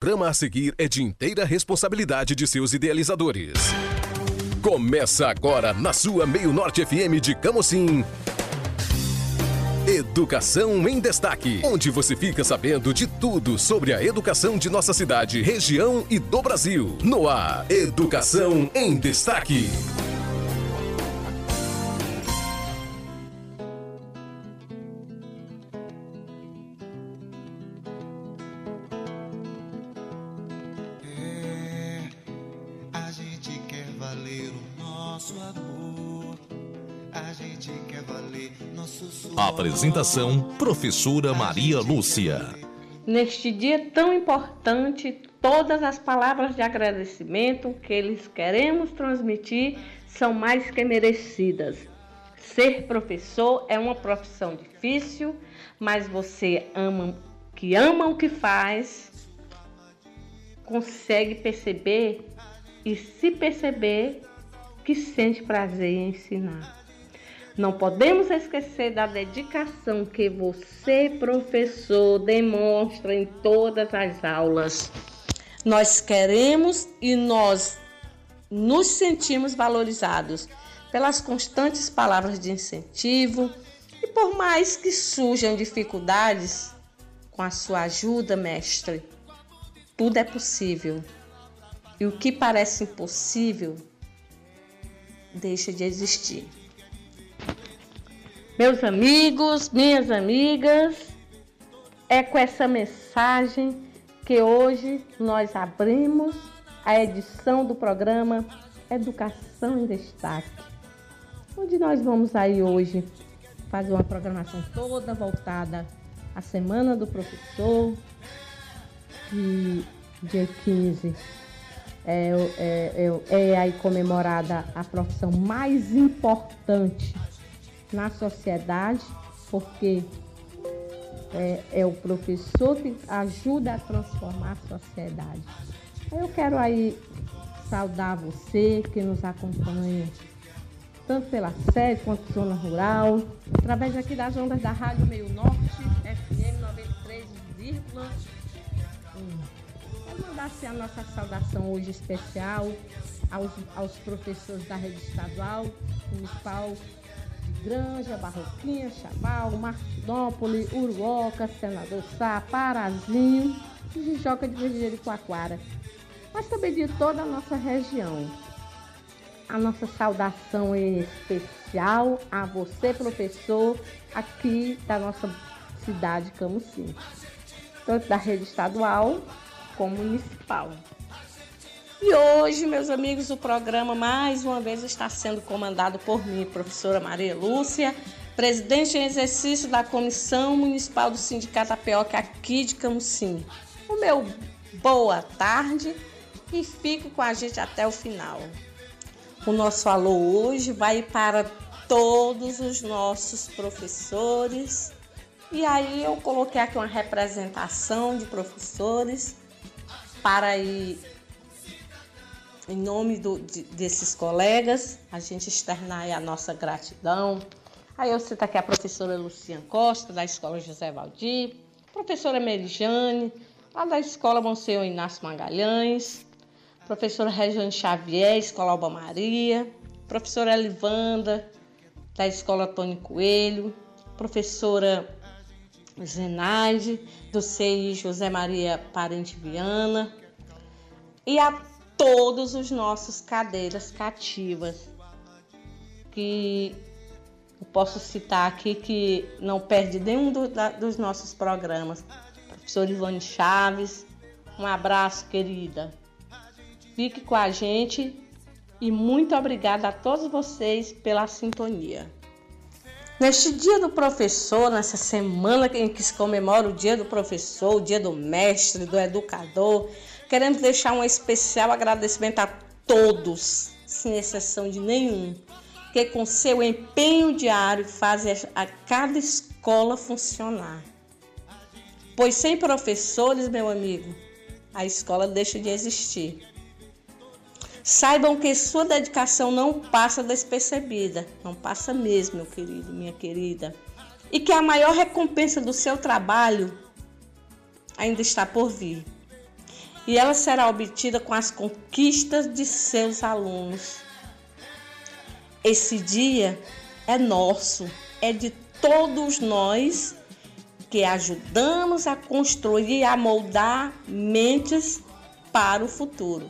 programa a seguir é de inteira responsabilidade de seus idealizadores. Começa agora na sua Meio Norte FM de Camocim. Educação em Destaque, onde você fica sabendo de tudo sobre a educação de nossa cidade, região e do Brasil. No ar, Educação em Destaque. Apresentação: Professora Maria Lúcia. Neste dia tão importante, todas as palavras de agradecimento que eles queremos transmitir são mais que merecidas. Ser professor é uma profissão difícil, mas você ama que ama o que faz, consegue perceber e se perceber que sente prazer em ensinar. Não podemos esquecer da dedicação que você, professor, demonstra em todas as aulas. Nós queremos e nós nos sentimos valorizados pelas constantes palavras de incentivo e por mais que surjam dificuldades, com a sua ajuda, mestre, tudo é possível. E o que parece impossível deixa de existir. Meus amigos, minhas amigas, é com essa mensagem que hoje nós abrimos a edição do programa Educação em Destaque, onde nós vamos aí hoje fazer uma programação toda voltada à Semana do Professor, que dia 15 é, é, é, é aí comemorada a profissão mais importante na sociedade, porque é, é, o professor que ajuda a transformar a sociedade. Eu quero aí saudar você que nos acompanha, tanto pela sede quanto zona rural, através aqui das ondas da Rádio Meio Norte, FM 93,1. Quero mandar assim, a nossa saudação hoje especial aos, aos professores da rede estadual, municipal, Granja, Barroquinha, Chaval, Martinópolis, Uruoca, Senador Sá, Parazinho e Jijoca de Verdeiro e Coaquara. Mas também de toda a nossa região. A nossa saudação em especial a você, professor, aqui da nossa cidade Camusim, tanto da rede estadual como municipal. E hoje, meus amigos, o programa mais uma vez está sendo comandado por mim, professora Maria Lúcia, presidente em exercício da Comissão Municipal do Sindicato Apioca aqui de Camusim. O meu boa tarde e fique com a gente até o final. O nosso alô hoje vai para todos os nossos professores. E aí eu coloquei aqui uma representação de professores para ir em nome do, de, desses colegas, a gente externar a nossa gratidão. Aí eu cito aqui a professora Luciana Costa, da Escola José Valdir, professora Merijane, lá da Escola Monsenhor Inácio Magalhães, professora Regiane Xavier, Escola Alba Maria, professora Elivanda, da Escola Tony Coelho, professora Zenaide, do CI José Maria Parente Viana, e a todos os nossos cadeiras cativas, que eu posso citar aqui que não perde nenhum do, da, dos nossos programas. Professor Ivone Chaves, um abraço, querida. Fique com a gente e muito obrigada a todos vocês pela sintonia. Neste dia do professor, nessa semana em que se comemora o dia do professor, o dia do mestre, do educador, Queremos deixar um especial agradecimento a todos, sem exceção de nenhum, que com seu empenho diário fazem a cada escola funcionar. Pois sem professores, meu amigo, a escola deixa de existir. Saibam que sua dedicação não passa despercebida, não passa mesmo, meu querido, minha querida, e que a maior recompensa do seu trabalho ainda está por vir. E ela será obtida com as conquistas de seus alunos. Esse dia é nosso, é de todos nós que ajudamos a construir e a moldar mentes para o futuro.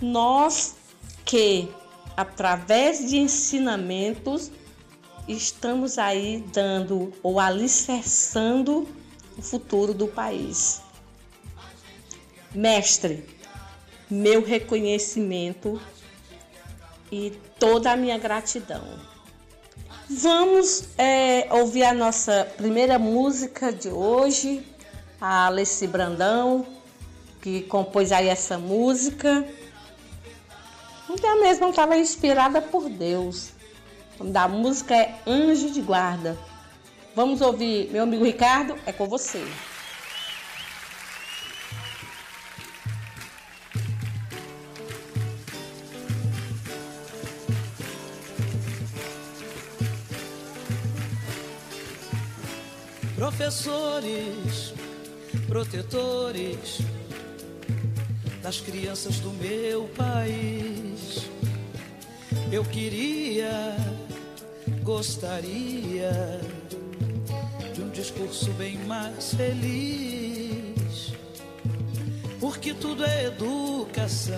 Nós que, através de ensinamentos, estamos aí dando ou alicerçando o futuro do país. Mestre, meu reconhecimento e toda a minha gratidão. Vamos é, ouvir a nossa primeira música de hoje, a Alessi Brandão, que compôs aí essa música. Então mesmo estava inspirada por Deus. O nome da música é Anjo de Guarda. Vamos ouvir, meu amigo Ricardo, é com você. Professores, protetores das crianças do meu país. Eu queria, gostaria de um discurso bem mais feliz, porque tudo é educação,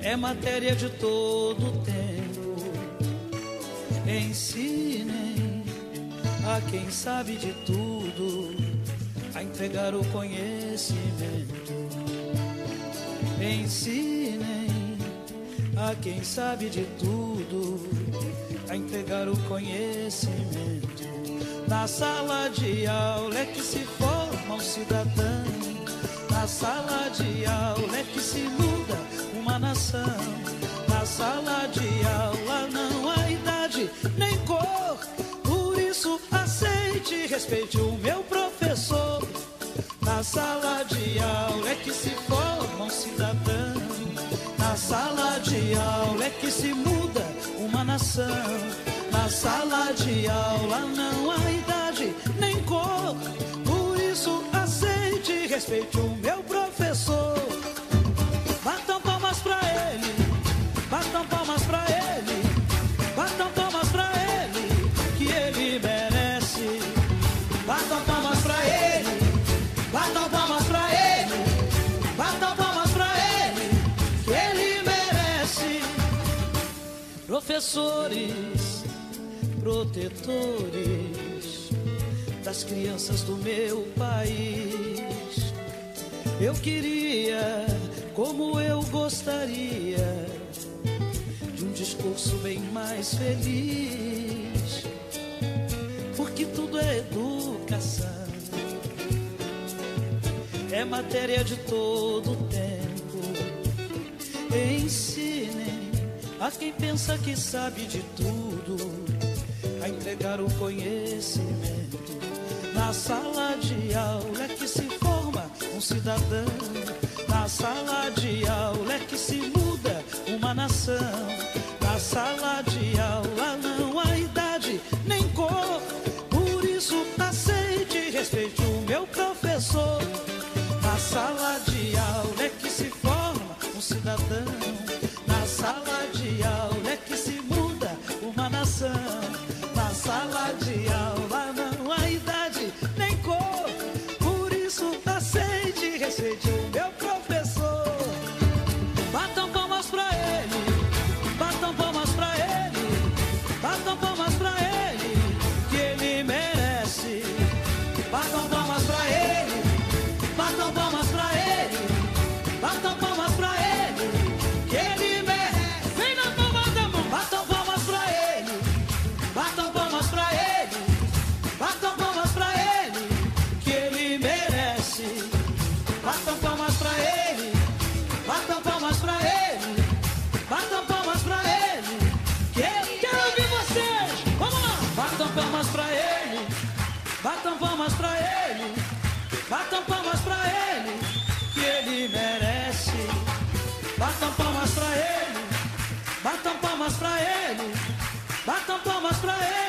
é matéria de todo tempo. Ensinem a quem sabe de tudo a entregar o conhecimento. Ensinem a quem sabe de tudo a entregar o conhecimento. Na sala de aula é que se forma um cidadão. Na sala de aula é que se muda uma nação. Na sala de aula respeite o meu professor. Na sala de aula é que se forma um cidadão. Na sala de aula é que se muda uma nação. Na sala de aula não há idade nem cor. Por isso aceite e respeite o meu professor. Professores, protetores das crianças do meu país. Eu queria, como eu gostaria, de um discurso bem mais feliz. Porque tudo é educação é matéria de todo tempo. Ensinem a quem pensa que sabe de tudo a entregar o conhecimento. Na sala de aula é que se forma um cidadão. Na sala de aula é que se muda uma nação. Na sala de aula Batam palmas pra ele, batam palmas pra ele, que ele merece. Batam palmas pra ele, batam palmas pra ele, batam palmas pra ele,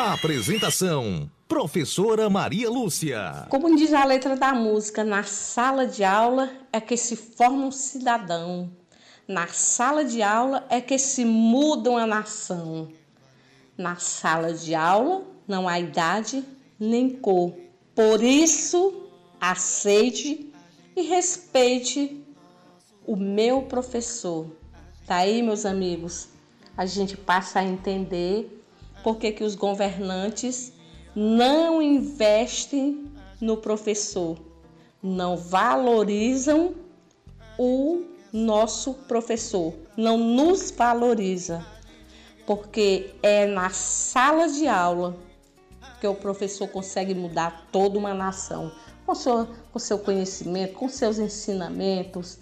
Apresentação: Professora Maria Lúcia. Como diz a letra da música, na sala de aula é que se forma um cidadão. Na sala de aula é que se muda uma nação. Na sala de aula não há idade nem cor. Por isso, aceite e respeite o meu professor. Tá aí, meus amigos? A gente passa a entender por que, que os governantes não investem no professor, não valorizam o nosso professor, não nos valoriza, porque é na sala de aula que o professor consegue mudar toda uma nação, com seu, com seu conhecimento, com seus ensinamentos.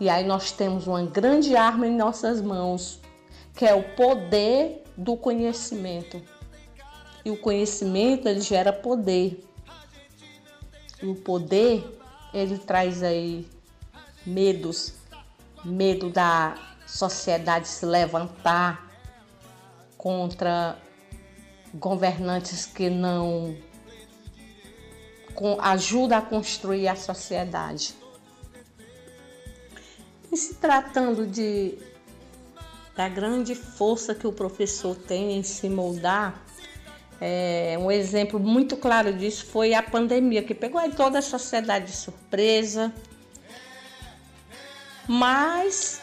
E aí nós temos uma grande arma em nossas mãos, que é o poder do conhecimento. E o conhecimento ele gera poder. E o poder ele traz aí medos, medo da sociedade se levantar contra governantes que não ajudam a construir a sociedade. E se tratando de da grande força que o professor tem em se moldar, é, um exemplo muito claro disso foi a pandemia, que pegou toda a sociedade de surpresa, mas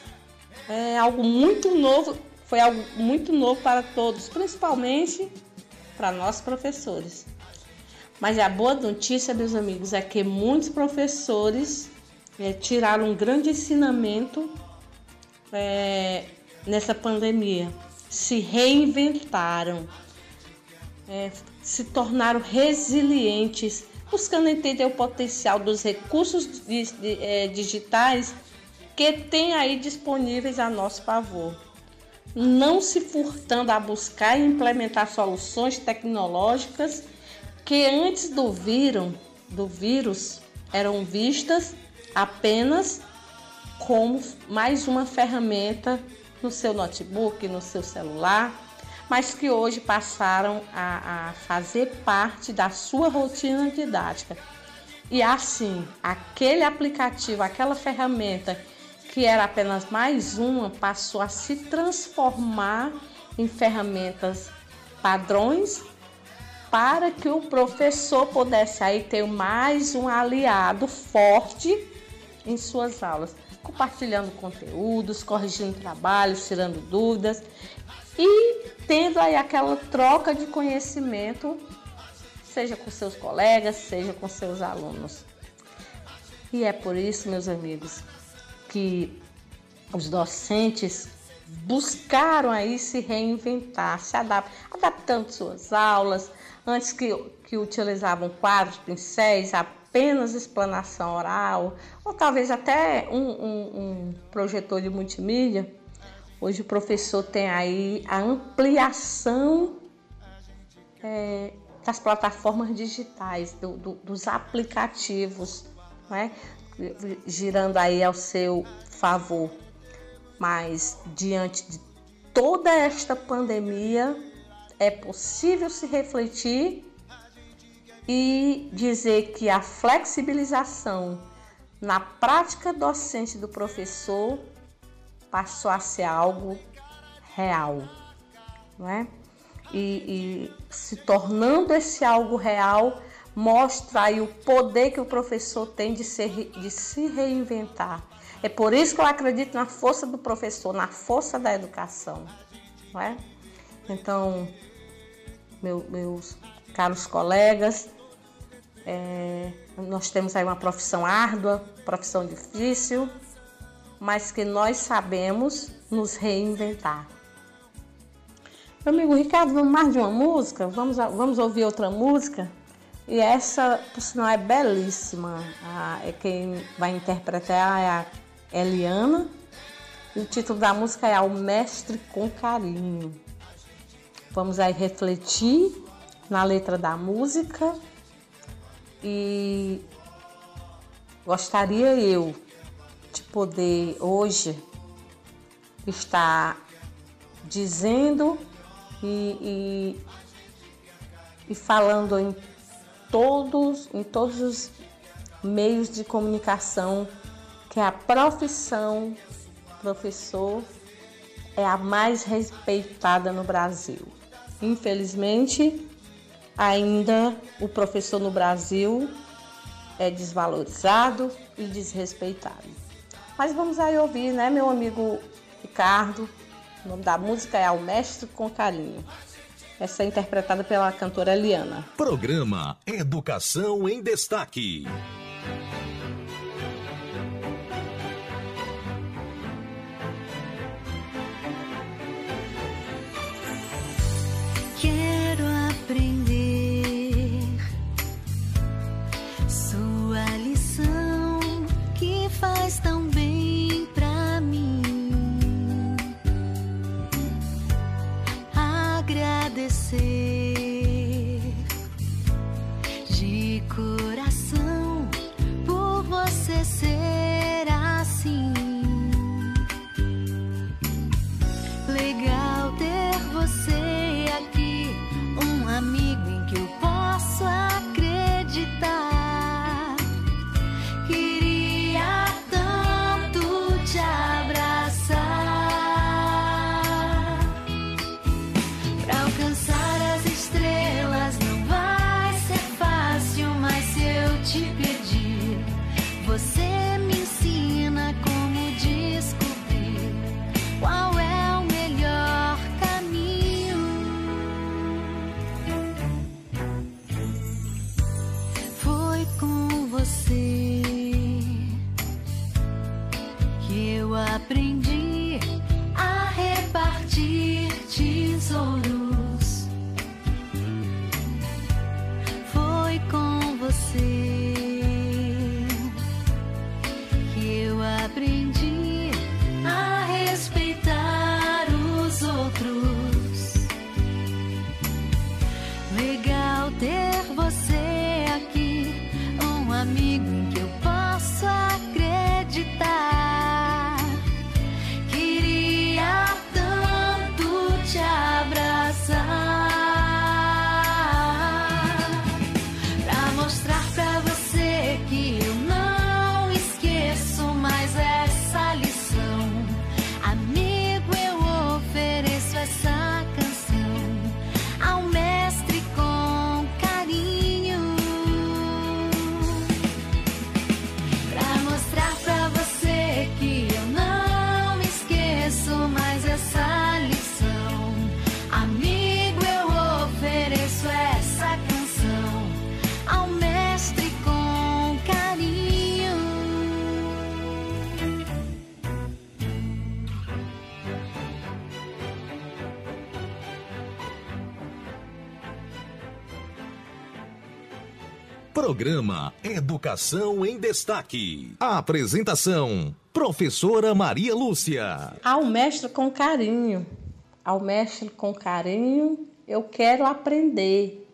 é algo muito novo, foi algo muito novo para todos, principalmente para nós professores. Mas a boa notícia, meus amigos, é que muitos professores é, tiraram um grande ensinamento é, nessa pandemia, se reinventaram, é, se tornaram resilientes, buscando entender o potencial dos recursos é, digitais que tem aí disponíveis a nosso favor. Não se furtando a buscar e implementar soluções tecnológicas que antes do do vírus eram vistas apenas como mais uma ferramenta no seu notebook, no seu celular, mas que hoje passaram a, a fazer parte da sua rotina didática. E assim, aquele aplicativo, aquela ferramenta que era apenas mais uma, passou a se transformar em ferramentas padrões para que o professor pudesse aí ter mais um aliado forte em suas aulas, compartilhando conteúdos, corrigindo trabalhos, tirando dúvidas e tendo aí aquela troca de conhecimento, seja com seus colegas, seja com seus alunos. E é por isso, meus amigos, que os docentes buscaram aí se reinventar, se adaptar, adaptando suas aulas, antes que, que utilizavam quadros, pincéis, apenas explanação oral, ou talvez até um, um, um projetor de multimídia. Hoje o professor tem aí a ampliação é, das plataformas digitais, do, do, dos aplicativos, não é? girando aí ao seu favor. Mas diante de toda esta pandemia, é possível se refletir e dizer que a flexibilização na prática docente do professor passou a ser algo real, não é? E, e se tornando esse algo real, mostra aí o poder que o professor tem de, ser, de se reinventar. É por isso que eu acredito na força do professor, na força da educação. Não é? Então, meu, meus caros colegas, é, nós temos aí uma profissão árdua, profissão difícil, mas que nós sabemos nos reinventar. Meu amigo Ricardo, vamos mais de uma música? Vamos, vamos ouvir outra música? E essa, por sinal, é belíssima. Ah, é quem vai interpretar é a Eliana. E o título da música é Ao Mestre com Carinho. Vamos aí refletir na letra da música e gostaria eu de poder hoje estar dizendo e, e e falando em todos, em todos os meios de comunicação que a profissão professor é a mais respeitada no Brasil. Infelizmente, ainda o professor no Brasil é desvalorizado e desrespeitado. Mas vamos aí ouvir, né, meu amigo Ricardo? O nome da música é Ao Mestre com Carinho. Essa é interpretada pela cantora Eliana. Programa Educação em Destaque. Programa Educação em Destaque. A apresentação: Professora Maria Lúcia. Ao mestre com carinho. Ao mestre com carinho, eu quero aprender.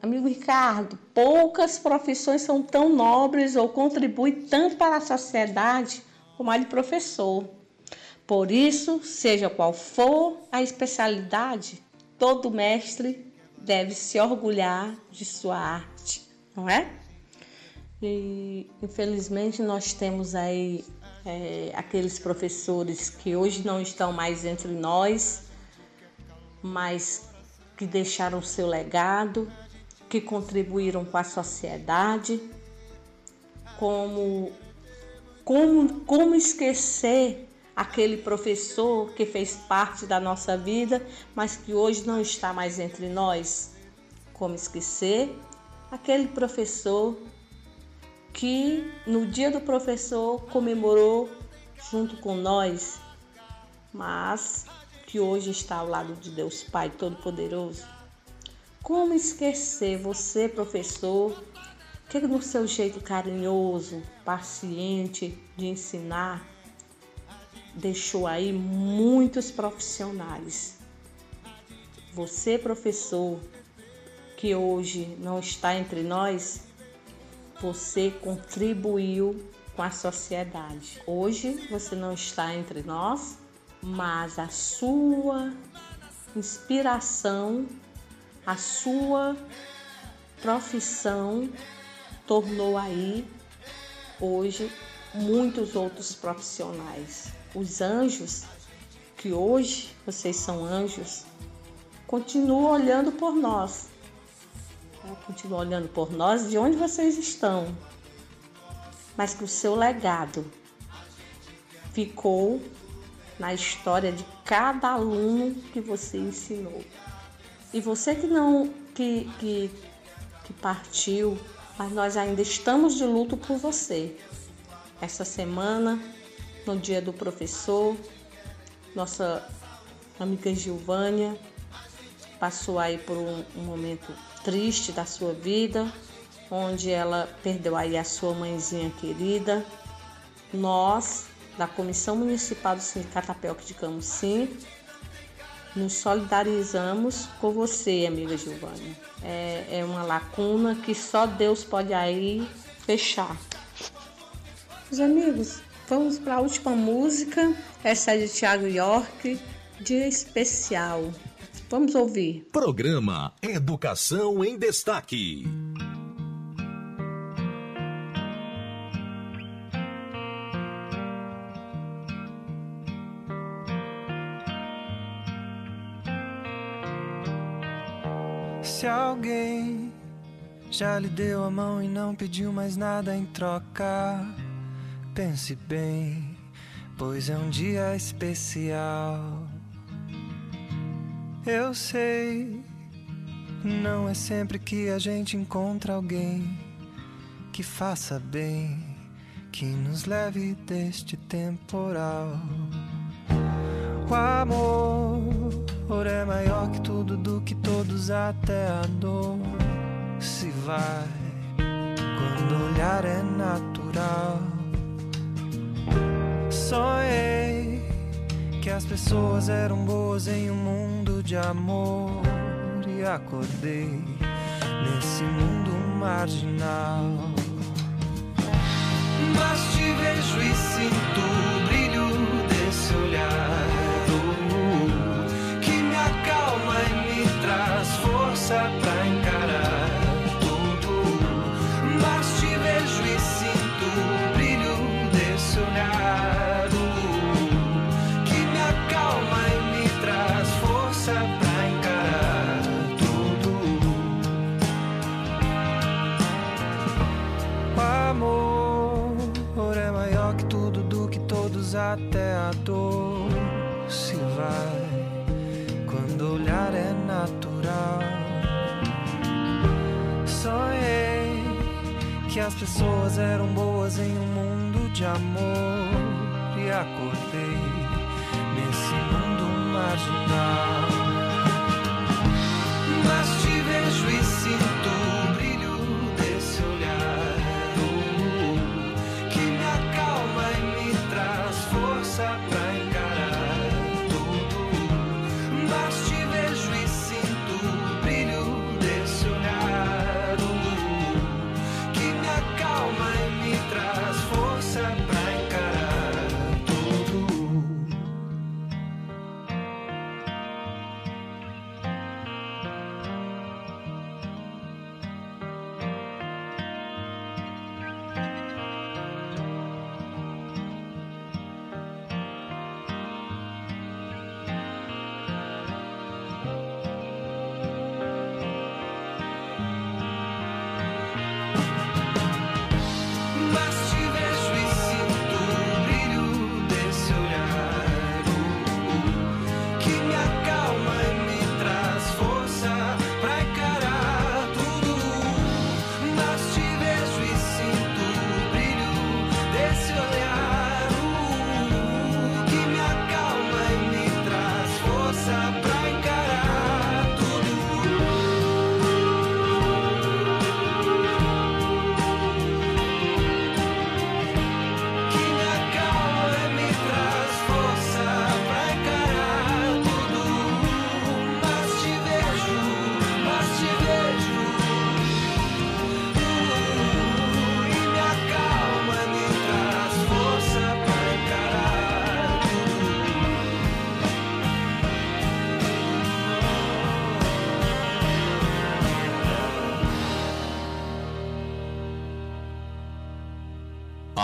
Amigo Ricardo, poucas profissões são tão nobres ou contribuem tanto para a sociedade como a de professor. Por isso, seja qual for a especialidade, todo mestre deve se orgulhar de sua arte não é? E infelizmente nós temos aí é, aqueles professores que hoje não estão mais entre nós, mas que deixaram seu legado, que contribuíram com a sociedade, como como como esquecer aquele professor que fez parte da nossa vida, mas que hoje não está mais entre nós? Como esquecer aquele professor que no dia do professor comemorou junto com nós, mas que hoje está ao lado de Deus Pai Todo-Poderoso. Como esquecer você, professor, que no seu jeito carinhoso, paciente de ensinar, deixou aí muitos profissionais. Você, professor, que hoje não está entre nós, você contribuiu com a sociedade. Hoje você não está entre nós, mas a sua inspiração a sua profissão tornou aí hoje muitos outros profissionais. Os anjos, que hoje vocês são anjos, continuam olhando por nós. Continuam olhando por nós de onde vocês estão. Mas que o seu legado ficou na história de cada aluno que você ensinou. E você que não que, que, que partiu, mas nós ainda estamos de luto por você. Essa semana, no dia do professor, nossa amiga Gilvânia passou aí por um, um momento triste da sua vida, onde ela perdeu aí a sua mãezinha querida. Nós, da Comissão Municipal do Sindicato Apelque de Camusim, nos solidarizamos com você, amiga Giovana. É, é uma lacuna que só Deus pode aí fechar. Meus amigos, vamos para a última música. Essa é de Thiago York, Dia Especial. Vamos ouvir. Programa Educação em Destaque. Se alguém já lhe deu a mão e não pediu mais nada em troca, pense bem, pois é um dia especial. Eu sei, não é sempre que a gente encontra alguém que faça bem, que nos leve deste temporal. O amor é maior que tudo, do que todos, até a dor se vai quando o olhar é natural. Sonhei que as pessoas eram boas em um mundo de amor e acordei nesse mundo marginal. Mas te vejo e sinto o brilho desse olhar uh, que me acalma e me traz força pra dor se vai quando olhar é natural. Sonhei que as pessoas eram boas em um mundo de amor e acordei nesse mundo marginal. Mas te vejo e sinto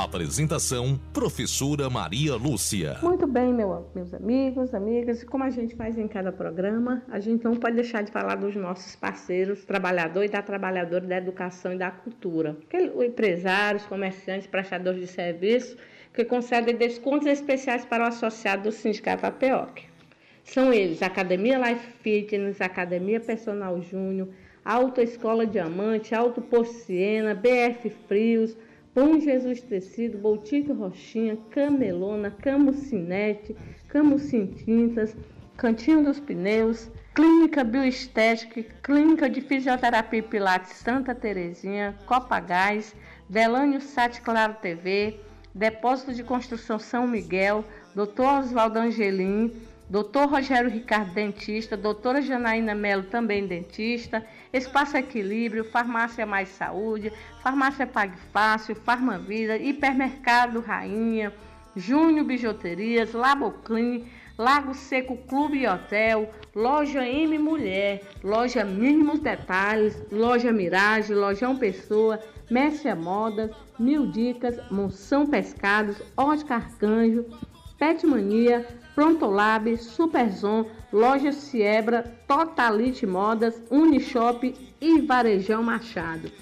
Apresentação: Professora Maria Lúcia. Muito bem, meu, meus amigos, amigas. Como a gente faz em cada programa, a gente não pode deixar de falar dos nossos parceiros, trabalhadores e da trabalhadora da educação e da cultura. Aqueles empresários, comerciantes, prestadores de serviço que concedem descontos especiais para o associado do Sindicato APEOC. São eles Academia Life Fitness, Academia Personal Júnior, Autoescola Diamante, Auto Porciena, BF Frios, Bom Jesus Tecido, Boutique Roxinha, Camelona, Camucinete, Camucin Tintas, Cantinho dos Pneus, Clínica Bioestética, Clínica de Fisioterapia e Pilates Santa Terezinha, Copagás, Delânio Sat Claro TV, Depósito de Construção São Miguel, Dr. Oswaldo Angelim, Doutor Rogério Ricardo, dentista. Doutora Janaína Melo, também dentista. Espaço Equilíbrio, Farmácia Mais Saúde, Farmácia Pague Fácil, Farmavida, Hipermercado Rainha, Júnior Bijuterias, Laboclin, Lago Seco Clube e Hotel, Loja M Mulher, Loja Mínimos Detalhes, Loja Mirage, Lojão Pessoa, Mestre Modas, Mil Dicas, Monção Pescados, Ótica Arcanjo, Pet Mania, Prontolab, Superzon, Loja Siebra, Totalite Modas, Unishop e Varejão Machado.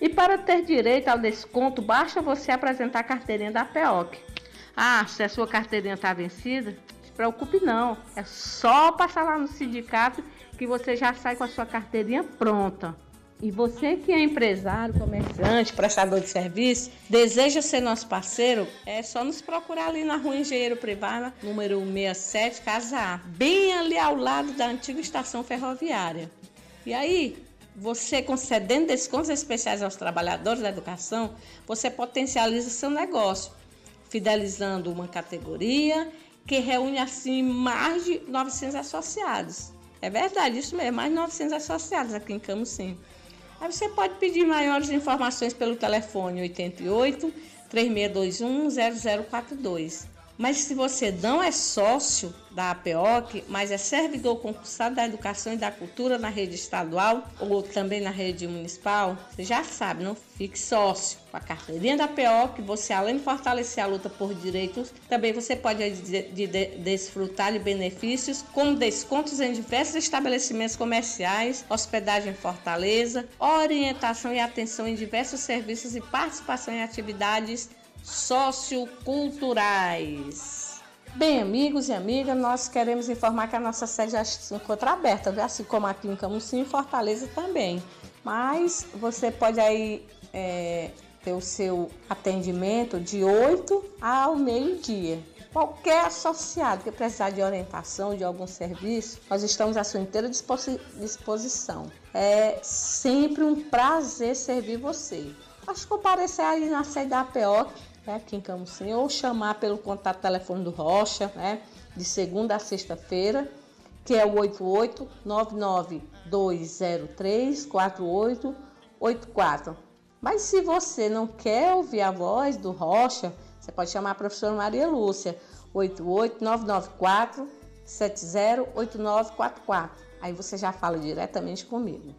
E para ter direito ao desconto, basta você apresentar a carteirinha da PEOC. Ah, se a sua carteirinha está vencida, se preocupe não. É só passar lá no sindicato que você já sai com a sua carteirinha pronta. E você que é empresário, comerciante, prestador de serviço, deseja ser nosso parceiro, é só nos procurar ali na rua Engenheiro Privada, número 67, Casa A, bem ali ao lado da antiga estação ferroviária. E aí, você concedendo descontos especiais aos trabalhadores da educação, você potencializa seu negócio, fidelizando uma categoria que reúne assim mais de 900 associados. É verdade, isso mesmo, mais de 900 associados aqui em Camusim. Aí você pode pedir maiores informações pelo telefone 88 3621 0042. Mas se você não é sócio da APOC, mas é servidor concursado da Educação e da Cultura na rede estadual ou também na rede municipal, você já sabe, não fique sócio. Com a carteirinha da APOC, você além de fortalecer a luta por direitos, também você pode de, de, de, desfrutar de benefícios como descontos em diversos estabelecimentos comerciais, hospedagem em Fortaleza, orientação e atenção em diversos serviços e participação em atividades socioculturais. Bem, amigos e amigas, nós queremos informar que a nossa sede já se encontra aberta, assim como aqui em Camusim e Fortaleza também. Mas você pode aí é, ter o seu atendimento de 8 ao meio-dia. Qualquer associado que precisar de orientação, de algum serviço, nós estamos à sua inteira disposição. É sempre um prazer servir você. Acho que comparecer aí na sede da APO, né, aqui em Camusim, ou chamar pelo contato telefone do Rocha, né, de segunda a sexta-feira, que é o 88-99203-4884. Mas se você não quer ouvir a voz do Rocha, você pode chamar a professora Maria Lúcia, 88-994-708944. Aí você já fala diretamente comigo.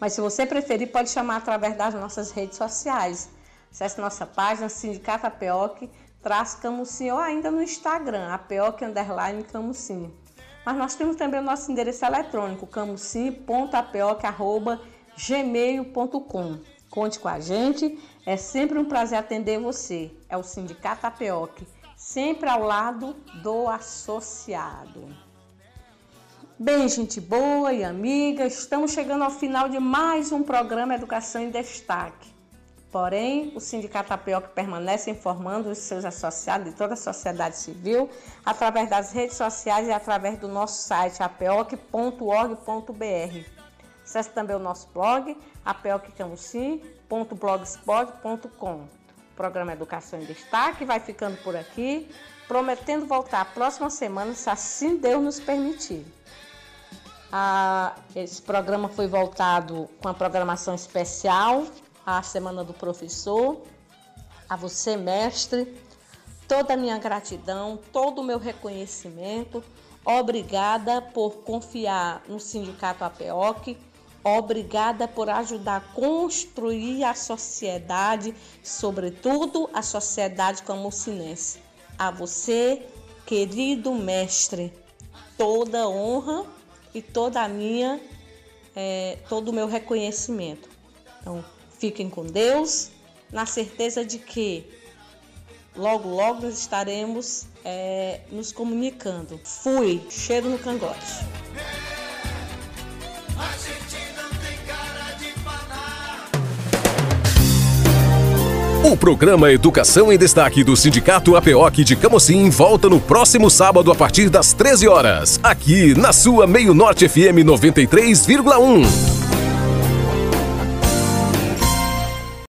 Mas se você preferir, pode chamar através das nossas redes sociais. Acesse nossa página Sindicato Apeoc, traz Camusim ou ainda no Instagram, Apeoc Underline Camusim. Mas nós temos também o nosso endereço eletrônico, camusim.apeoc.gmail.com. Conte com a gente, é sempre um prazer atender você. É o Sindicato Apeoc, sempre ao lado do associado. Bem, gente boa e amiga, estamos chegando ao final de mais um programa Educação em Destaque. Porém, o Sindicato APOC permanece informando os seus associados e toda a sociedade civil através das redes sociais e através do nosso site apoc.org.br. Acesse também o nosso blog apeoccamusim.blogspot.com. O programa Educação em Destaque vai ficando por aqui, prometendo voltar a próxima semana, se assim Deus nos permitir. Ah, esse programa foi voltado com a programação especial à Semana do Professor, a você, mestre, toda a minha gratidão, todo o meu reconhecimento. Obrigada por confiar no Sindicato APEOC, Obrigada por ajudar a construir a sociedade, sobretudo a sociedade camucinense. A você, querido mestre, toda honra e toda a minha, é, todo o meu reconhecimento. Então, fiquem com Deus, na certeza de que logo, logo nós estaremos é, nos comunicando. Fui, cheiro no cangote. O programa Educação em Destaque do Sindicato APOC de Camocim volta no próximo sábado a partir das 13 horas, aqui na sua Meio Norte FM 93,1.